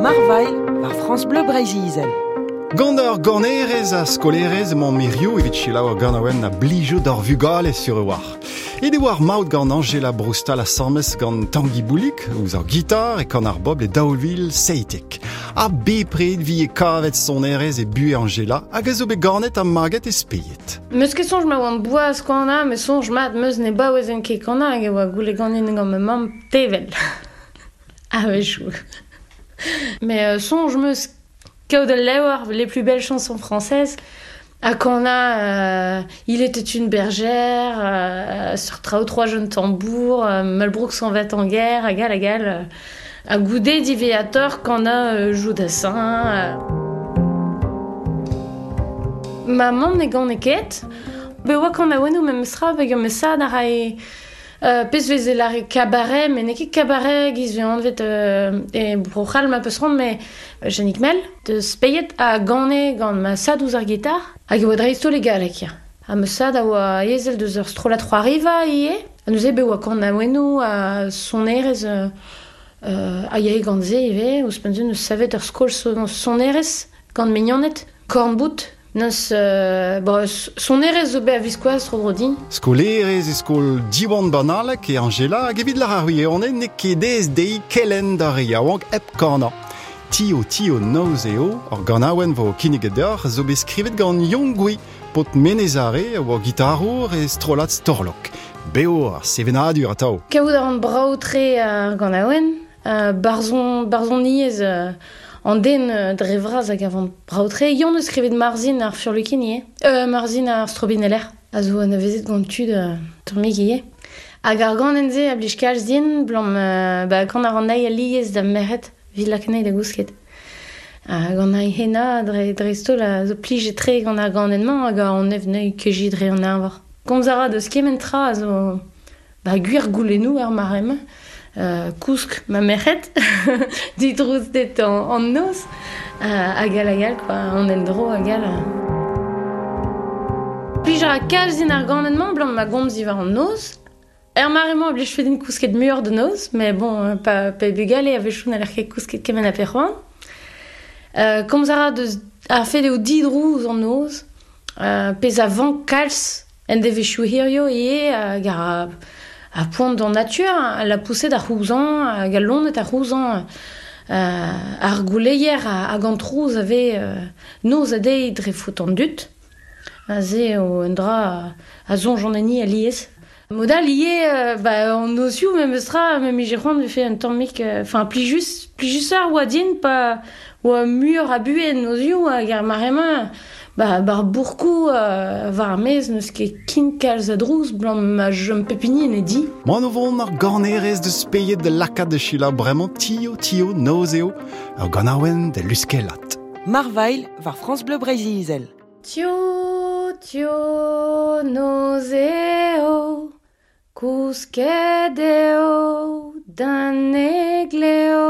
Marvail war France Bleu Brésil. Gant ar ganerez a skolerez mon mirio evit chelau a ganawen na blijo d'or vugale sur e war. E de war maout gant Angela Broustal a sammes gant Tanguy Boulik, ouz ar gitar e kan ar bob le daoulvil seitek. A bepred vi e kavet son erez e bue Angela hag a zo be ganet a maget e speyet. Meus ket sonj ma oan boa a, me sonj mat meus ne baouezen ket kana hag e oa goule ganin gant me mam tevel. a vechou. Mais euh, songe meus Kao de les plus belles chansons françaises. À Cana, euh, Il était une bergère, euh, sur Trao trois jeunes tambours, euh, s'en va en guerre, à gal, à gal. Euh, à Goudé, Divéator, Joue d'Assin. Euh. Maman n'est gant eket. Be oa kan a wenu mem sra, vega me sa Euh, pez vez e lare kabare, men ne ket kabare giz ve anvet euh, e brochal ma peus rond, me janik mel, de speyet a gane gant ma sad ouz ar gitar, hag e oa dreiz tol galek ya. A me sad a oa ezel deus ur strola troa riva ie, a neuze be oa kant a weno a son erez euh, a yae gant ze eve, ouz penzen eus savet ur skol son, son erez gant mignonet, korn bout, Neus, euh, bon, son erez zo be a viskoaz tro din. Skol e skol diwan banalek e Angela hag evit lar arwi e onen ne kedez dei kelen da re yaouank ep kana. Tio tio noz eo, ar ganawen vo kinniget d'ar zo be skrivet gant yongwi pot menezare a oa gitarour e strolat storlok. Beo ar sevenadur atao. Kaout ar an brao tre ar ganawen, euh, barzon, barzon niez... Euh... an den euh, dre vraz hag avant braoutre, yon eus krevet marzin ar furlukin ie, euh, marzin ar strobin eler, a zo an avezet gant tud euh, tormig ie. Hag ar gant enze a blij kalz din, blom, euh, ba gant ar an aia liez da meret, vid lakenei da gousket. Hag an ai hena dre, dre stol zo plij tre gant ar gant enman hag an ev neu keji dre an arvor. Gant zara deus kementra a zo ba gwir goulenou ar marem, euh, kousk ma meret, dit rouz det an, an nos, uh, a gal a gal, quoi, an en dro a gal. Plij a kalz din ar gant enman, blant ma gomz ivar an nos, Er maremañ a blij fet din kousket mur de noz, mais bon, euh, pa, pa bugale a vechoun a l'er ket kousket kemen a perroan. Euh, zara deus a fet eo dit rouz an noz, euh, pez a van kalz en de vechou hirio ie a gar a, a poant d'an natur, a la pousse da rouzan, a gal lonet a rouzan, euh, ar gouleier a, a gant rouz ave euh, a dre fout an dut, a ze o un dra a, a zonj an eni a liez. Modal ie, euh, ba, an nozioù, me meustra, me mi jirwan de fe un tammik, enfin, pli just, pli just ar oa din, pa, oa mur a bue en nozioù, a gar marema, ba, bar bourkou, euh, var mez, neus ket kin kalz a drouz, blant ma jom pepini en e di. Moan o vont ar ganerez de speiet de laka de chila bremañ tio tio noz eo, ar ganawen de luskelat. Marvail war France Bleu Brésil. Tio, tio, nozeo, kousket eo, dan egleo.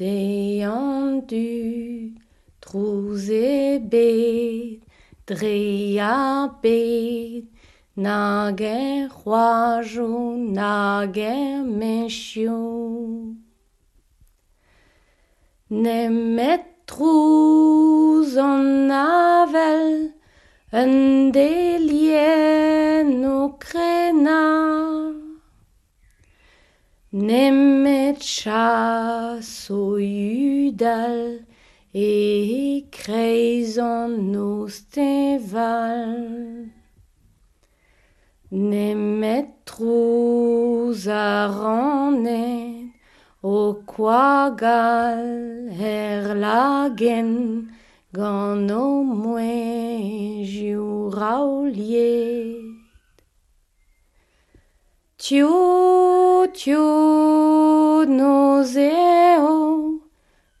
An du, trouz e bet, dre a bet, nag e c'hoajou, nag e mechioù. Nemet trouz an avel, un delien o krena. Nemet chas o udal, e kreiz an osteval. Nemet trouz a ranet, o koagal er lagen, gant o mouezioù raouliet. Tio, tio, noz eo,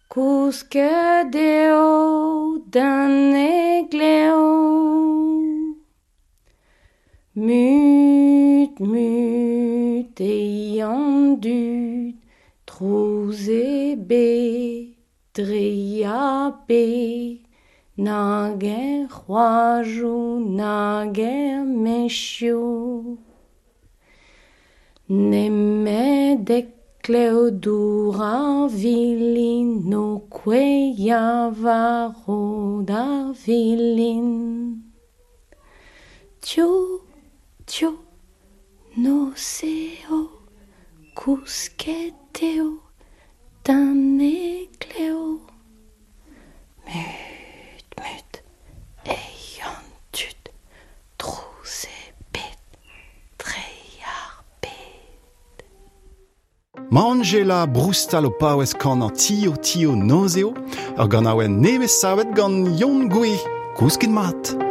kousket eo, dan egleo. Mut, mut, e an dud, trouz e bet, dre a bet, Nemede Cleodura villinoque javaro da villin. Tio, tio, noceo, cusceteo, tane Ma Angela broustal o paouez kan an tio tio nozeo, ar gant aouen nevez savet gant yon gwe, kousket mat.